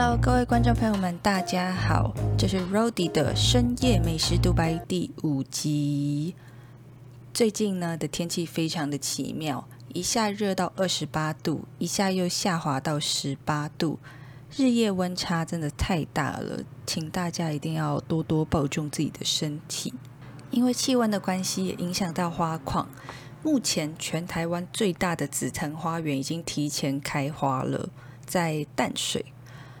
Hello，各位观众朋友们，大家好，这是 Rody 的深夜美食独白第五集。最近呢的天气非常的奇妙，一下热到二十八度，一下又下滑到十八度，日夜温差真的太大了，请大家一定要多多保重自己的身体。因为气温的关系，也影响到花况。目前全台湾最大的紫藤花园已经提前开花了，在淡水。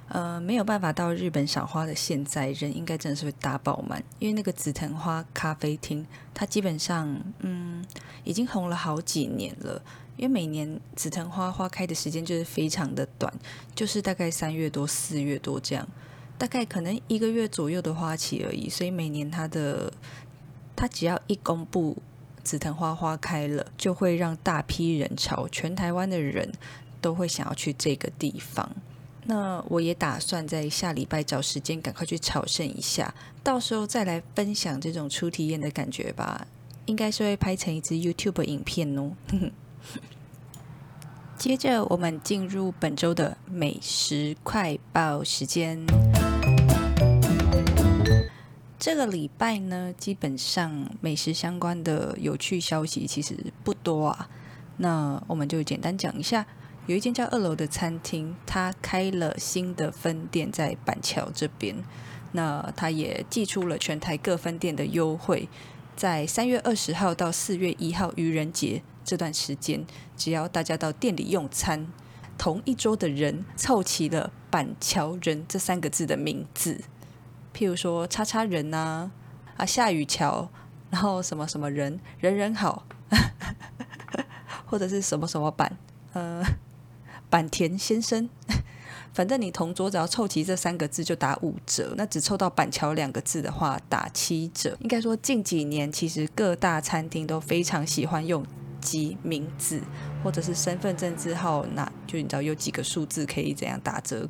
呃，没有办法到日本赏花的现在，人应该真的是会大爆满，因为那个紫藤花咖啡厅，它基本上嗯已经红了好几年了。因为每年紫藤花花开的时间就是非常的短，就是大概三月多、四月多这样，大概可能一个月左右的花期而已。所以每年它的它只要一公布紫藤花花开了，就会让大批人潮，全台湾的人都会想要去这个地方。那我也打算在下礼拜找时间赶快去朝圣一下，到时候再来分享这种初体验的感觉吧。应该是会拍成一支 YouTube 影片哦。接着我们进入本周的美食快报时间。这个礼拜呢，基本上美食相关的有趣消息其实不多啊。那我们就简单讲一下。有一间叫二楼的餐厅，它开了新的分店在板桥这边。那它也寄出了全台各分店的优惠，在三月二十号到四月一号愚人节这段时间，只要大家到店里用餐，同一桌的人凑齐了“板桥人”这三个字的名字，譬如说“叉叉人”呐，啊下雨桥，然后什么什么人，人人好，或者是什么什么板，呃。坂田先生，反正你同桌只要凑齐这三个字就打五折，那只凑到板桥两个字的话打七折。应该说近几年其实各大餐厅都非常喜欢用集名字或者是身份证字号，那就你知道有几个数字可以怎样打折。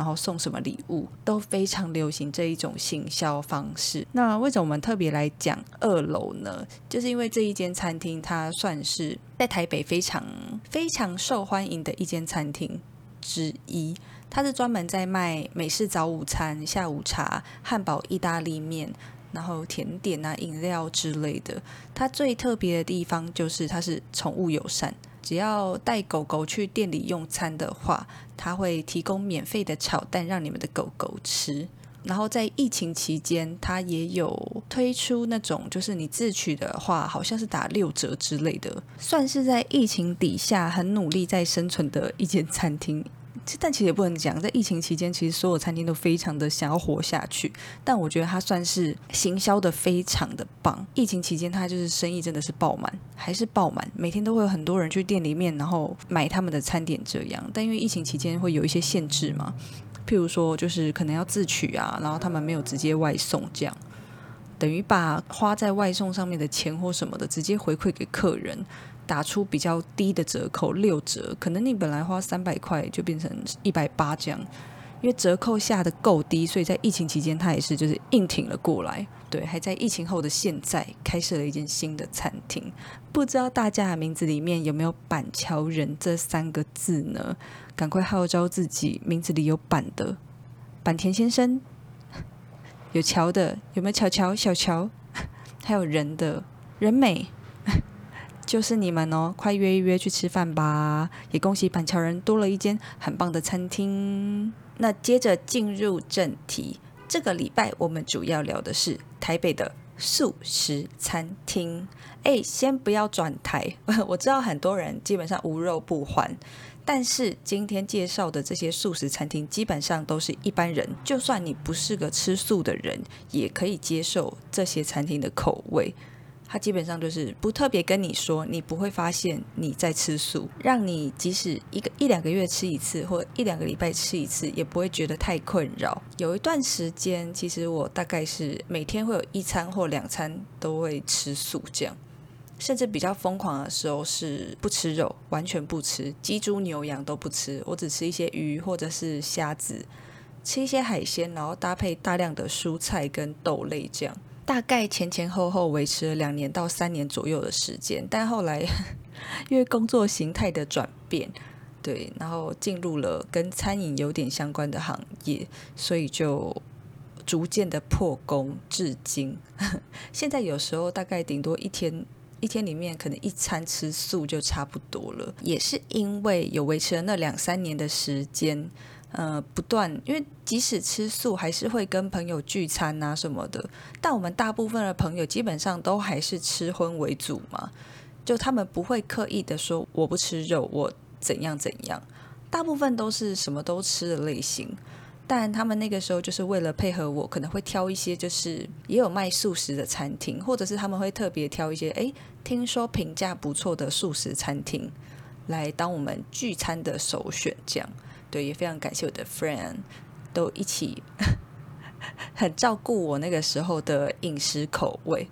然后送什么礼物都非常流行这一种行销方式。那为什么我们特别来讲二楼呢？就是因为这一间餐厅它算是在台北非常非常受欢迎的一间餐厅之一。它是专门在卖美式早午餐、下午茶、汉堡、意大利面，然后甜点啊、饮料之类的。它最特别的地方就是它是宠物友善。只要带狗狗去店里用餐的话，他会提供免费的炒蛋让你们的狗狗吃。然后在疫情期间，他也有推出那种，就是你自取的话，好像是打六折之类的，算是在疫情底下很努力在生存的一间餐厅。但其实也不能讲，在疫情期间，其实所有餐厅都非常的想要活下去。但我觉得它算是行销的非常的棒。疫情期间，它就是生意真的是爆满，还是爆满，每天都会有很多人去店里面，然后买他们的餐点这样。但因为疫情期间会有一些限制嘛，譬如说就是可能要自取啊，然后他们没有直接外送，这样等于把花在外送上面的钱或什么的直接回馈给客人。打出比较低的折扣，六折，可能你本来花三百块就变成一百八这样，因为折扣下的够低，所以在疫情期间他也是就是硬挺了过来。对，还在疫情后的现在开设了一间新的餐厅，不知道大家的名字里面有没有板桥人这三个字呢？赶快号召自己名字里有板的，板田先生，有桥的有没有？乔乔小乔，还有人的人美。就是你们哦，快约一约去吃饭吧！也恭喜板桥人多了一间很棒的餐厅。那接着进入正题，这个礼拜我们主要聊的是台北的素食餐厅。哎，先不要转台，我知道很多人基本上无肉不欢，但是今天介绍的这些素食餐厅基本上都是一般人，就算你不是个吃素的人，也可以接受这些餐厅的口味。它基本上就是不特别跟你说，你不会发现你在吃素，让你即使一个一两个月吃一次，或一两个礼拜吃一次，也不会觉得太困扰。有一段时间，其实我大概是每天会有一餐或两餐都会吃素，这样，甚至比较疯狂的时候是不吃肉，完全不吃鸡、猪、牛、羊都不吃，我只吃一些鱼或者是虾子，吃一些海鲜，然后搭配大量的蔬菜跟豆类这样。大概前前后后维持了两年到三年左右的时间，但后来 因为工作形态的转变，对，然后进入了跟餐饮有点相关的行业，所以就逐渐的破功，至今。现在有时候大概顶多一天。一天里面可能一餐吃素就差不多了，也是因为有维持了那两三年的时间，呃，不断，因为即使吃素，还是会跟朋友聚餐啊什么的，但我们大部分的朋友基本上都还是吃荤为主嘛，就他们不会刻意的说我不吃肉，我怎样怎样，大部分都是什么都吃的类型。但他们那个时候就是为了配合我，可能会挑一些就是也有卖素食的餐厅，或者是他们会特别挑一些哎，听说评价不错的素食餐厅来当我们聚餐的首选。这样对，也非常感谢我的 friend 都一起很照顾我那个时候的饮食口味，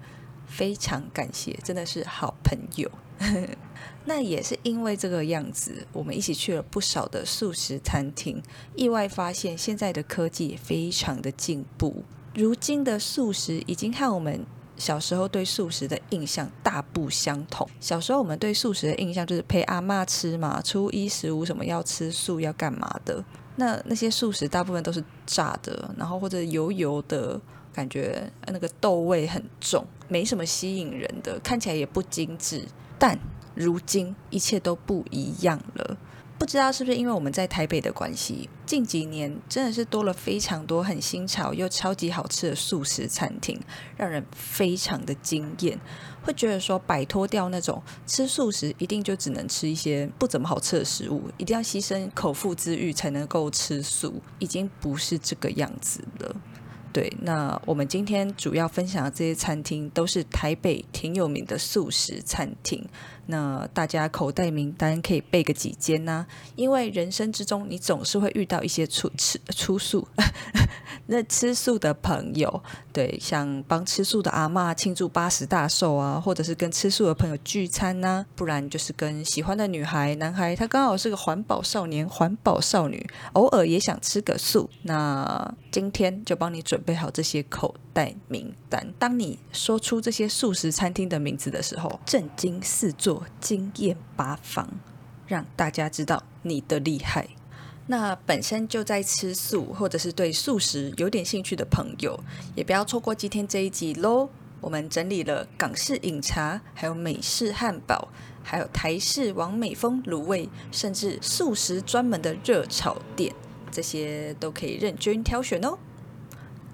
非常感谢，真的是好朋友。那也是因为这个样子，我们一起去了不少的素食餐厅，意外发现现在的科技也非常的进步。如今的素食已经和我们小时候对素食的印象大不相同。小时候我们对素食的印象就是陪阿妈吃嘛，初一十五什么要吃素要干嘛的。那那些素食大部分都是炸的，然后或者油油的感觉，那个豆味很重，没什么吸引人的，看起来也不精致。但如今一切都不一样了，不知道是不是因为我们在台北的关系，近几年真的是多了非常多很新潮又超级好吃的素食餐厅，让人非常的惊艳。会觉得说摆脱掉那种吃素食一定就只能吃一些不怎么好吃的食物，一定要牺牲口腹之欲才能够吃素，已经不是这个样子了。对，那我们今天主要分享的这些餐厅都是台北挺有名的素食餐厅。那大家口袋名单可以备个几间呢？因为人生之中你总是会遇到一些出吃出素，那吃素的朋友，对，像帮吃素的阿妈庆祝八十大寿啊，或者是跟吃素的朋友聚餐呢，不然就是跟喜欢的女孩、男孩，他刚好是个环保少年、环保少女，偶尔也想吃个素，那今天就帮你准备好这些口袋名单。当你说出这些素食餐厅的名字的时候，震惊四座。经验八方，让大家知道你的厉害。那本身就在吃素，或者是对素食有点兴趣的朋友，也不要错过今天这一集喽。我们整理了港式饮茶，还有美式汉堡，还有台式王美风卤味，甚至素食专门的热炒店，这些都可以任君挑选哦。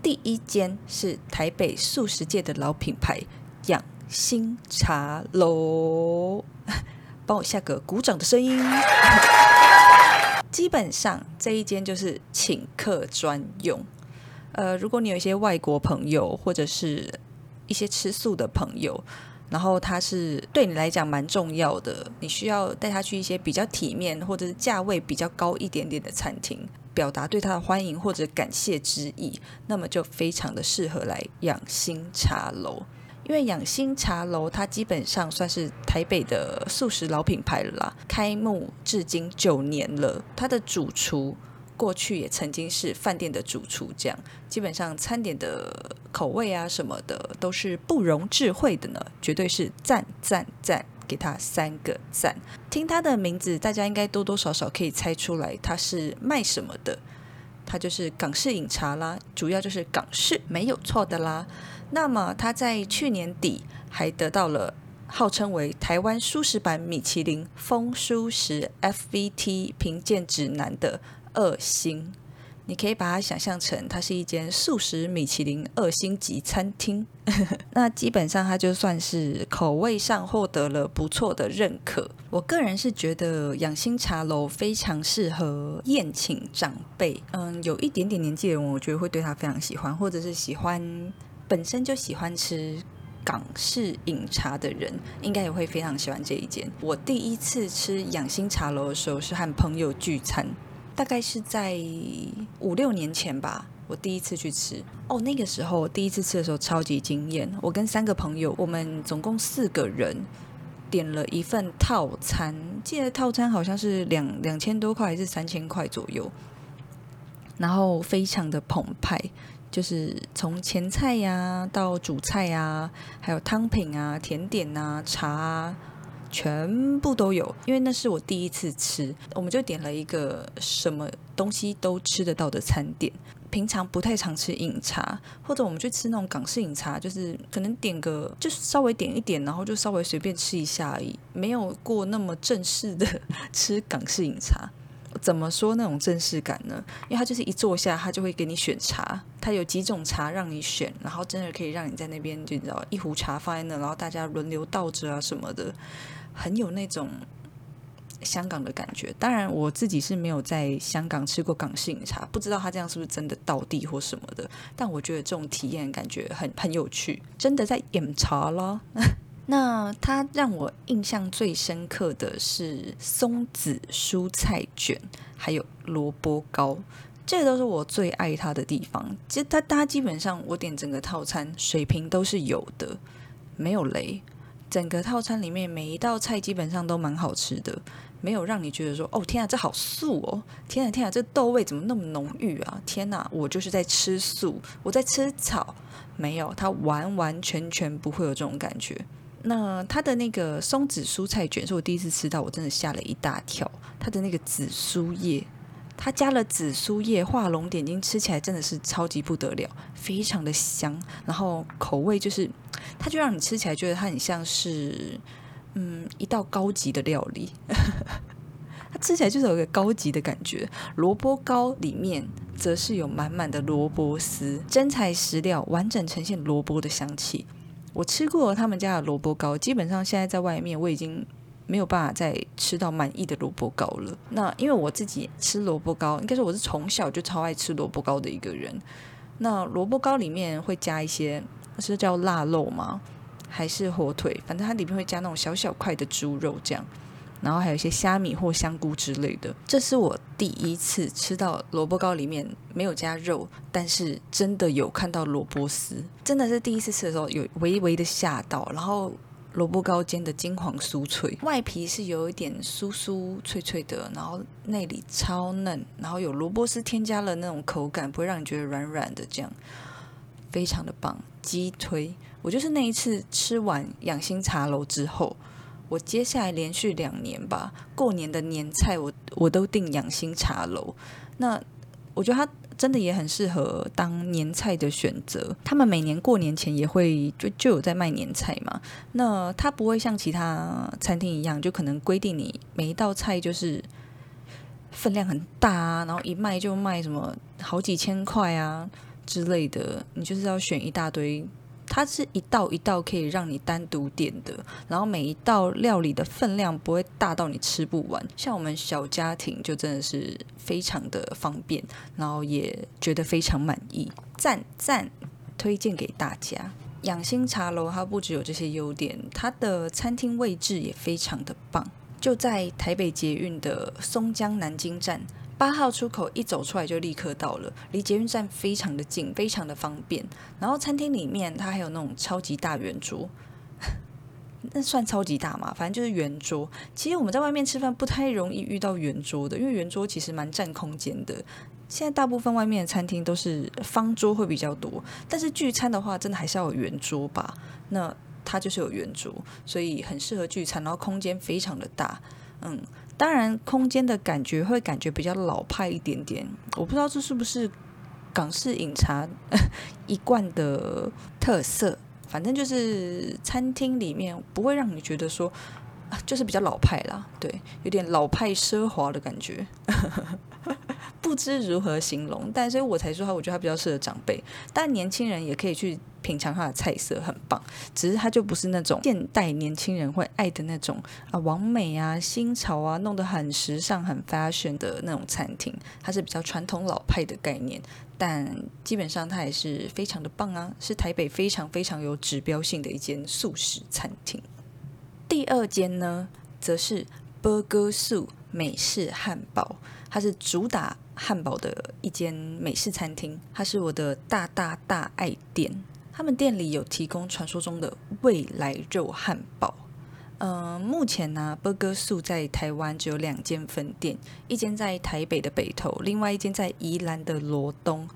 第一间是台北素食界的老品牌养。新茶楼，帮我下个鼓掌的声音。基本上这一间就是请客专用。呃，如果你有一些外国朋友，或者是一些吃素的朋友，然后他是对你来讲蛮重要的，你需要带他去一些比较体面或者是价位比较高一点点的餐厅，表达对他的欢迎或者感谢之意，那么就非常的适合来养心茶楼。因为养心茶楼，它基本上算是台北的素食老品牌了啦，开幕至今九年了。它的主厨过去也曾经是饭店的主厨，这样基本上餐点的口味啊什么的都是不容置喙的呢，绝对是赞赞赞，给他三个赞。听他的名字，大家应该多多少少可以猜出来他是卖什么的，他就是港式饮茶啦，主要就是港式，没有错的啦。那么他在去年底还得到了号称为台湾舒适版米其林风舒食 FVT 评鉴指南的二星，你可以把它想象成它是一间素食米其林二星级餐厅。那基本上它就算是口味上获得了不错的认可。我个人是觉得养心茶楼非常适合宴请长辈，嗯，有一点点年纪的人，我觉得会对他非常喜欢，或者是喜欢。本身就喜欢吃港式饮茶的人，应该也会非常喜欢这一间。我第一次吃养心茶楼的时候，是和朋友聚餐，大概是在五六年前吧。我第一次去吃，哦，那个时候第一次吃的时候超级惊艳。我跟三个朋友，我们总共四个人，点了一份套餐，记得套餐好像是两两千多块还是三千块左右，然后非常的澎湃。就是从前菜呀到主菜呀，还有汤品啊、甜点啊、茶啊，全部都有。因为那是我第一次吃，我们就点了一个什么东西都吃得到的餐点。平常不太常吃饮茶，或者我们去吃那种港式饮茶，就是可能点个，就是稍微点一点，然后就稍微随便吃一下而已，没有过那么正式的吃港式饮茶。怎么说那种正式感呢？因为他就是一坐下，他就会给你选茶，他有几种茶让你选，然后真的可以让你在那边就你知道一壶茶放在那，然后大家轮流倒着啊什么的，很有那种香港的感觉。当然我自己是没有在香港吃过港式饮茶，不知道他这样是不是真的倒地或什么的。但我觉得这种体验感觉很很有趣，真的在饮茶了。那它让我印象最深刻的是松子蔬菜卷，还有萝卜糕，这都是我最爱它的地方。其实它它基本上我点整个套餐水平都是有的，没有雷。整个套餐里面每一道菜基本上都蛮好吃的，没有让你觉得说哦天啊这好素哦，天啊天啊这豆味怎么那么浓郁啊，天哪我就是在吃素，我在吃草，没有它完完全全不会有这种感觉。那它的那个松子蔬菜卷是我第一次吃到，我真的吓了一大跳。它的那个紫苏叶，它加了紫苏叶，画龙点睛，吃起来真的是超级不得了，非常的香。然后口味就是，它就让你吃起来觉得它很像是，嗯，一道高级的料理。它吃起来就是有一个高级的感觉。萝卜糕里面则是有满满的萝卜丝，真材实料，完整呈现萝卜的香气。我吃过他们家的萝卜糕，基本上现在在外面我已经没有办法再吃到满意的萝卜糕了。那因为我自己吃萝卜糕，应该说我是从小就超爱吃萝卜糕的一个人。那萝卜糕里面会加一些是叫腊肉吗？还是火腿？反正它里面会加那种小小块的猪肉这样。然后还有一些虾米或香菇之类的，这是我第一次吃到萝卜糕里面没有加肉，但是真的有看到萝卜丝，真的是第一次吃的时候有微微的吓到。然后萝卜糕煎的金黄酥脆，外皮是有一点酥酥脆脆的，然后内里超嫩，然后有萝卜丝添加了那种口感，不会让你觉得软软的，这样非常的棒。鸡推，我就是那一次吃完养心茶楼之后。我接下来连续两年吧，过年的年菜我我都订养心茶楼。那我觉得它真的也很适合当年菜的选择。他们每年过年前也会就就有在卖年菜嘛。那它不会像其他餐厅一样，就可能规定你每一道菜就是分量很大啊，然后一卖就卖什么好几千块啊之类的，你就是要选一大堆。它是一道一道可以让你单独点的，然后每一道料理的分量不会大到你吃不完。像我们小家庭就真的是非常的方便，然后也觉得非常满意，赞赞推荐给大家。养心茶楼它不只有这些优点，它的餐厅位置也非常的棒，就在台北捷运的松江南京站。八号出口一走出来就立刻到了，离捷运站非常的近，非常的方便。然后餐厅里面它还有那种超级大圆桌，那算超级大嘛？反正就是圆桌。其实我们在外面吃饭不太容易遇到圆桌的，因为圆桌其实蛮占空间的。现在大部分外面的餐厅都是方桌会比较多，但是聚餐的话，真的还是要有圆桌吧？那它就是有圆桌，所以很适合聚餐，然后空间非常的大，嗯。当然，空间的感觉会感觉比较老派一点点。我不知道这是不是港式饮茶 一贯的特色。反正就是餐厅里面不会让你觉得说，就是比较老派啦，对，有点老派奢华的感觉。不知如何形容，但所以我才说他，我觉得他比较适合长辈，但年轻人也可以去品尝他的菜色，很棒。只是他就不是那种现代年轻人会爱的那种啊，完美啊，新潮啊，弄得很时尚、很 fashion 的那种餐厅。它是比较传统老派的概念，但基本上它也是非常的棒啊，是台北非常非常有指标性的一间素食餐厅。第二间呢，则是 Burger 素美式汉堡，它是主打。汉堡的一间美式餐厅，它是我的大大大爱店。他们店里有提供传说中的未来肉汉堡。嗯，目前呢伯格素在台湾只有两间分店，一间在台北的北投，另外一间在宜兰的罗东。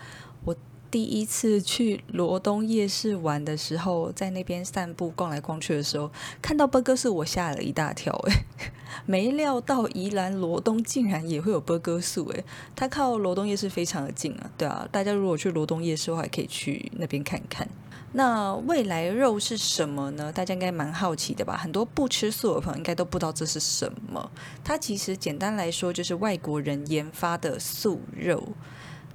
我第一次去罗东夜市玩的时候，在那边散步逛来逛去的时候，看到 burger 树，我吓了一大跳，诶，没料到宜兰罗东竟然也会有波哥素，诶，它靠罗东夜市非常的近啊，对啊，大家如果去罗东夜市的话，可以去那边看看。那未来肉是什么呢？大家应该蛮好奇的吧？很多不吃素的朋友应该都不知道这是什么。它其实简单来说就是外国人研发的素肉。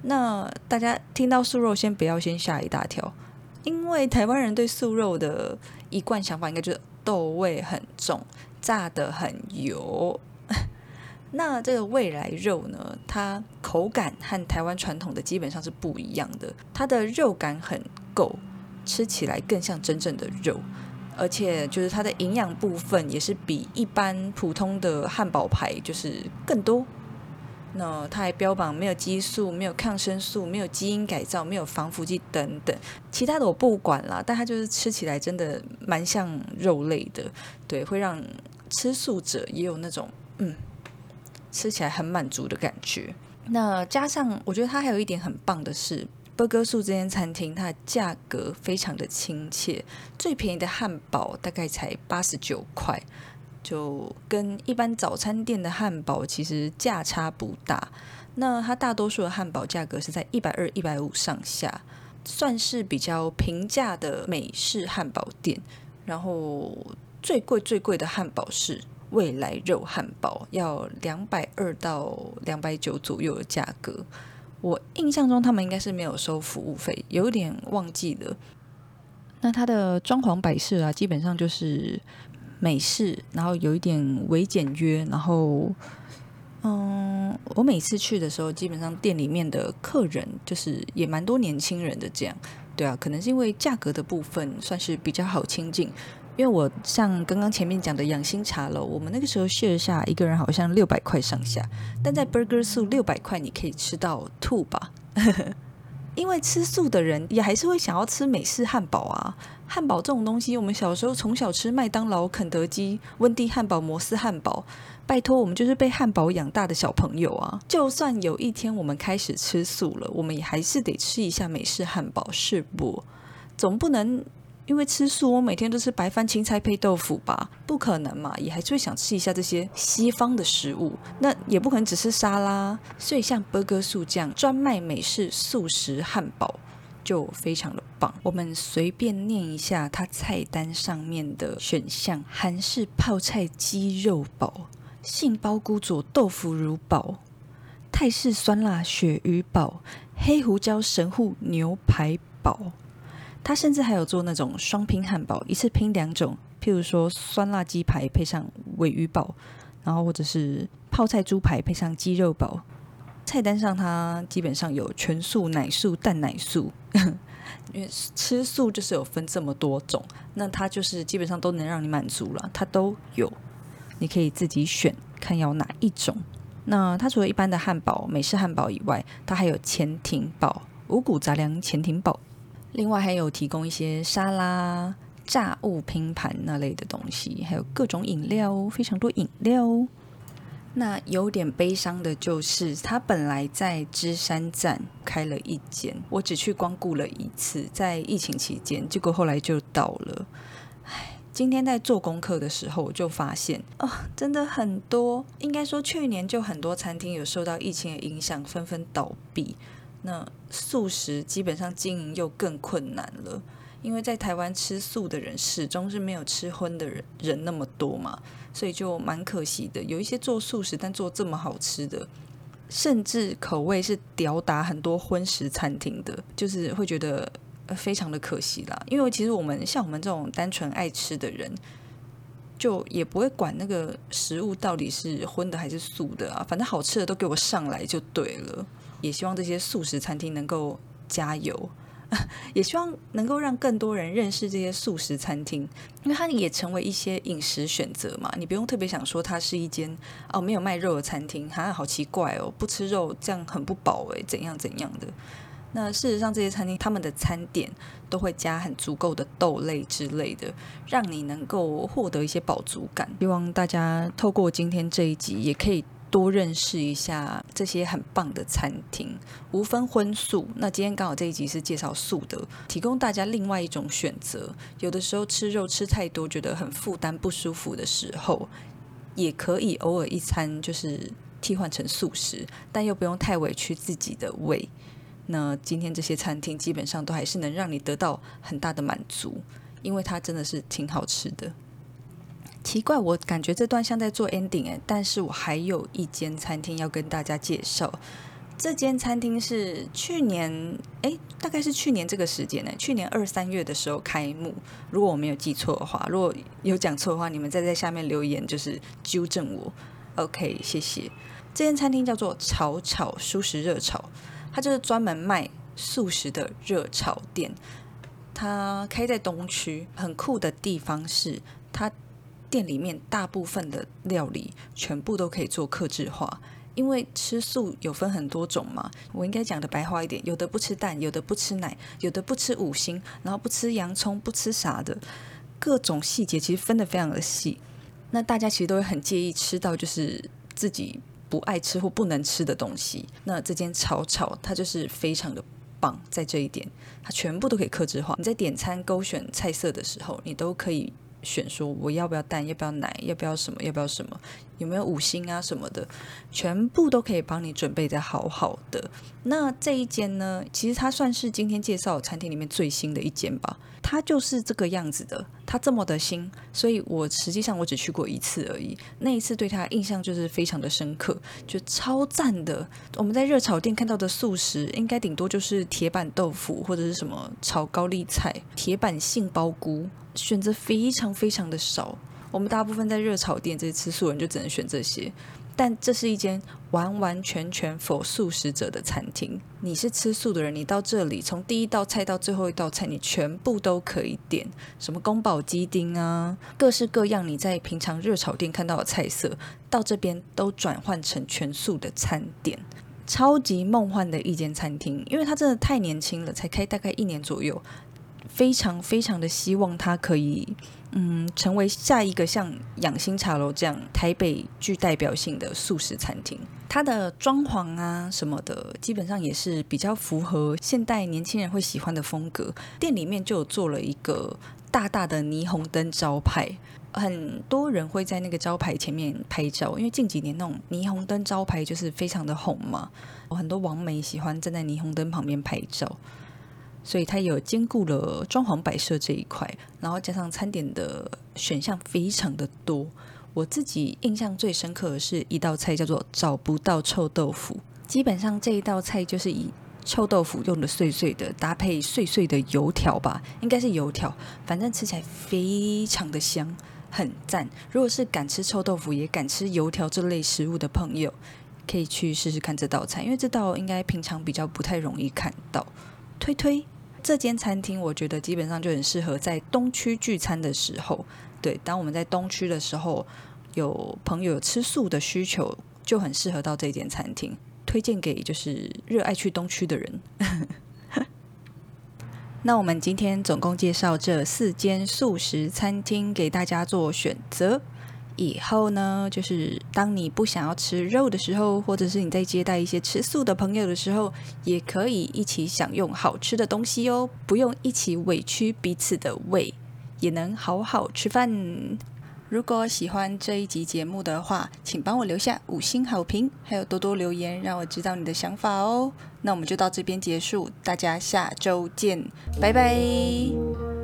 那大家听到素肉，先不要先吓一大跳，因为台湾人对素肉的一贯想法应该就是豆味很重，炸的很油。那这个未来肉呢，它口感和台湾传统的基本上是不一样的，它的肉感很够。吃起来更像真正的肉，而且就是它的营养部分也是比一般普通的汉堡排就是更多。那它还标榜没有激素、没有抗生素、没有基因改造、没有防腐剂等等，其他的我不管啦。但它就是吃起来真的蛮像肉类的，对，会让吃素者也有那种嗯吃起来很满足的感觉。那加上我觉得它还有一点很棒的是。波哥素这间餐厅，它的价格非常的亲切，最便宜的汉堡大概才八十九块，就跟一般早餐店的汉堡其实价差不大。那它大多数的汉堡价格是在一百二、一百五上下，算是比较平价的美式汉堡店。然后最贵最贵的汉堡是未来肉汉堡，要两百二到两百九左右的价格。我印象中他们应该是没有收服务费，有点忘记了。那它的装潢摆设啊，基本上就是美式，然后有一点微简约。然后，嗯，我每次去的时候，基本上店里面的客人就是也蛮多年轻人的这样。对啊，可能是因为价格的部分算是比较好亲近。因为我像刚刚前面讲的养心茶楼，我们那个时候 share 下一个人好像六百块上下，但在 Burger 素六百块你可以吃到吐吧？因为吃素的人也还是会想要吃美式汉堡啊，汉堡这种东西，我们小时候从小吃麦当劳、肯德基、温蒂汉堡、摩斯汉堡，拜托我们就是被汉堡养大的小朋友啊！就算有一天我们开始吃素了，我们也还是得吃一下美式汉堡，是不？总不能。因为吃素，我每天都吃白饭、青菜配豆腐吧？不可能嘛，也还是会想吃一下这些西方的食物。那也不可能只吃沙拉，所以像 Burger 素酱专卖美式素食汉堡就非常的棒。我们随便念一下它菜单上面的选项：韩式泡菜鸡肉堡、杏鲍菇佐豆腐乳堡、泰式酸辣鳕鱼堡、黑胡椒神户牛排堡。他甚至还有做那种双拼汉堡，一次拼两种，譬如说酸辣鸡排配上尾鱼堡，然后或者是泡菜猪排配上鸡肉堡。菜单上它基本上有全素、奶素、蛋奶素，因为吃素就是有分这么多种，那它就是基本上都能让你满足了，它都有，你可以自己选看要哪一种。那它除了一般的汉堡、美式汉堡以外，它还有潜艇堡、五谷杂粮潜艇堡。另外还有提供一些沙拉、炸物拼盘那类的东西，还有各种饮料，非常多饮料。那有点悲伤的就是，他本来在芝山站开了一间，我只去光顾了一次，在疫情期间，结果后来就倒了。唉，今天在做功课的时候，我就发现哦，真的很多，应该说去年就很多餐厅有受到疫情的影响，纷纷倒闭。那素食基本上经营又更困难了，因为在台湾吃素的人始终是没有吃荤的人人那么多嘛，所以就蛮可惜的。有一些做素食但做这么好吃的，甚至口味是吊打很多荤食餐厅的，就是会觉得非常的可惜啦。因为其实我们像我们这种单纯爱吃的人，就也不会管那个食物到底是荤的还是素的啊，反正好吃的都给我上来就对了。也希望这些素食餐厅能够加油，也希望能够让更多人认识这些素食餐厅，因为它也成为一些饮食选择嘛。你不用特别想说它是一间哦没有卖肉的餐厅，好像好奇怪哦，不吃肉这样很不饱诶，怎样怎样的。那事实上，这些餐厅他们的餐点都会加很足够的豆类之类的，让你能够获得一些饱足感。希望大家透过今天这一集，也可以。多认识一下这些很棒的餐厅，无分荤素。那今天刚好这一集是介绍素的，提供大家另外一种选择。有的时候吃肉吃太多，觉得很负担不舒服的时候，也可以偶尔一餐就是替换成素食，但又不用太委屈自己的胃。那今天这些餐厅基本上都还是能让你得到很大的满足，因为它真的是挺好吃的。奇怪，我感觉这段像在做 ending 哎，但是我还有一间餐厅要跟大家介绍。这间餐厅是去年哎，大概是去年这个时间呢，去年二三月的时候开幕。如果我没有记错的话，如果有讲错的话，你们再在下面留言就是纠正我。OK，谢谢。这间餐厅叫做炒炒素食热炒，它就是专门卖素食的热炒店。它开在东区，很酷的地方是它。店里面大部分的料理全部都可以做克制化，因为吃素有分很多种嘛。我应该讲的白话一点，有的不吃蛋，有的不吃奶，有的不吃五星，然后不吃洋葱，不吃啥的，各种细节其实分得非常的细。那大家其实都会很介意吃到就是自己不爱吃或不能吃的东西。那这间炒炒它就是非常的棒，在这一点，它全部都可以克制化。你在点餐勾选菜色的时候，你都可以。选说我要不要蛋，要不要奶，要不要什么，要不要什么，有没有五星啊什么的，全部都可以帮你准备的好好的。那这一间呢，其实它算是今天介绍餐厅里面最新的一间吧，它就是这个样子的，它这么的新，所以我实际上我只去过一次而已，那一次对它印象就是非常的深刻，就超赞的。我们在热炒店看到的素食，应该顶多就是铁板豆腐或者是什么炒高丽菜、铁板杏鲍菇。选择非常非常的少，我们大部分在热炒店这些吃素人就只能选这些，但这是一间完完全全否素食者的餐厅。你是吃素的人，你到这里从第一道菜到最后一道菜，你全部都可以点，什么宫保鸡丁啊，各式各样你在平常热炒店看到的菜色，到这边都转换成全素的餐点，超级梦幻的一间餐厅，因为它真的太年轻了，才开大概一年左右。非常非常的希望它可以，嗯，成为下一个像养心茶楼这样台北具代表性的素食餐厅。它的装潢啊什么的，基本上也是比较符合现代年轻人会喜欢的风格。店里面就有做了一个大大的霓虹灯招牌，很多人会在那个招牌前面拍照，因为近几年那种霓虹灯招牌就是非常的红嘛，很多网美喜欢站在霓虹灯旁边拍照。所以它有兼顾了装潢摆设这一块，然后加上餐点的选项非常的多。我自己印象最深刻的是一道菜叫做找不到臭豆腐。基本上这一道菜就是以臭豆腐用的碎碎的，搭配碎碎的油条吧，应该是油条，反正吃起来非常的香，很赞。如果是敢吃臭豆腐也敢吃油条这类食物的朋友，可以去试试看这道菜，因为这道应该平常比较不太容易看到。推推。这间餐厅，我觉得基本上就很适合在东区聚餐的时候。对，当我们在东区的时候，有朋友吃素的需求，就很适合到这间餐厅。推荐给就是热爱去东区的人。那我们今天总共介绍这四间素食餐厅给大家做选择。以后呢，就是当你不想要吃肉的时候，或者是你在接待一些吃素的朋友的时候，也可以一起享用好吃的东西哦，不用一起委屈彼此的胃，也能好好吃饭。如果喜欢这一集节目的话，请帮我留下五星好评，还有多多留言，让我知道你的想法哦。那我们就到这边结束，大家下周见，拜拜。